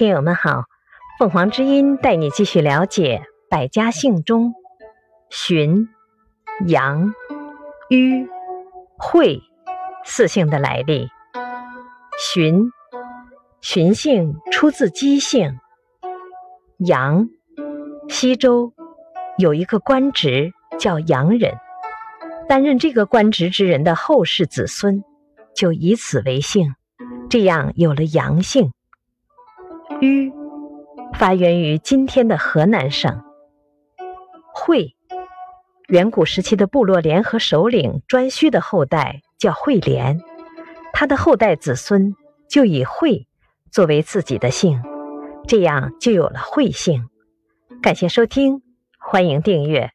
听友们好，凤凰之音带你继续了解百家姓中荀、杨、于、惠四姓的来历。荀，荀姓出自姬姓。杨，西周有一个官职叫杨人，担任这个官职之人的后世子孙就以此为姓，这样有了杨姓。虞发源于今天的河南省。会，远古时期的部落联合首领颛顼的后代叫惠连，他的后代子孙就以惠作为自己的姓，这样就有了惠姓。感谢收听，欢迎订阅。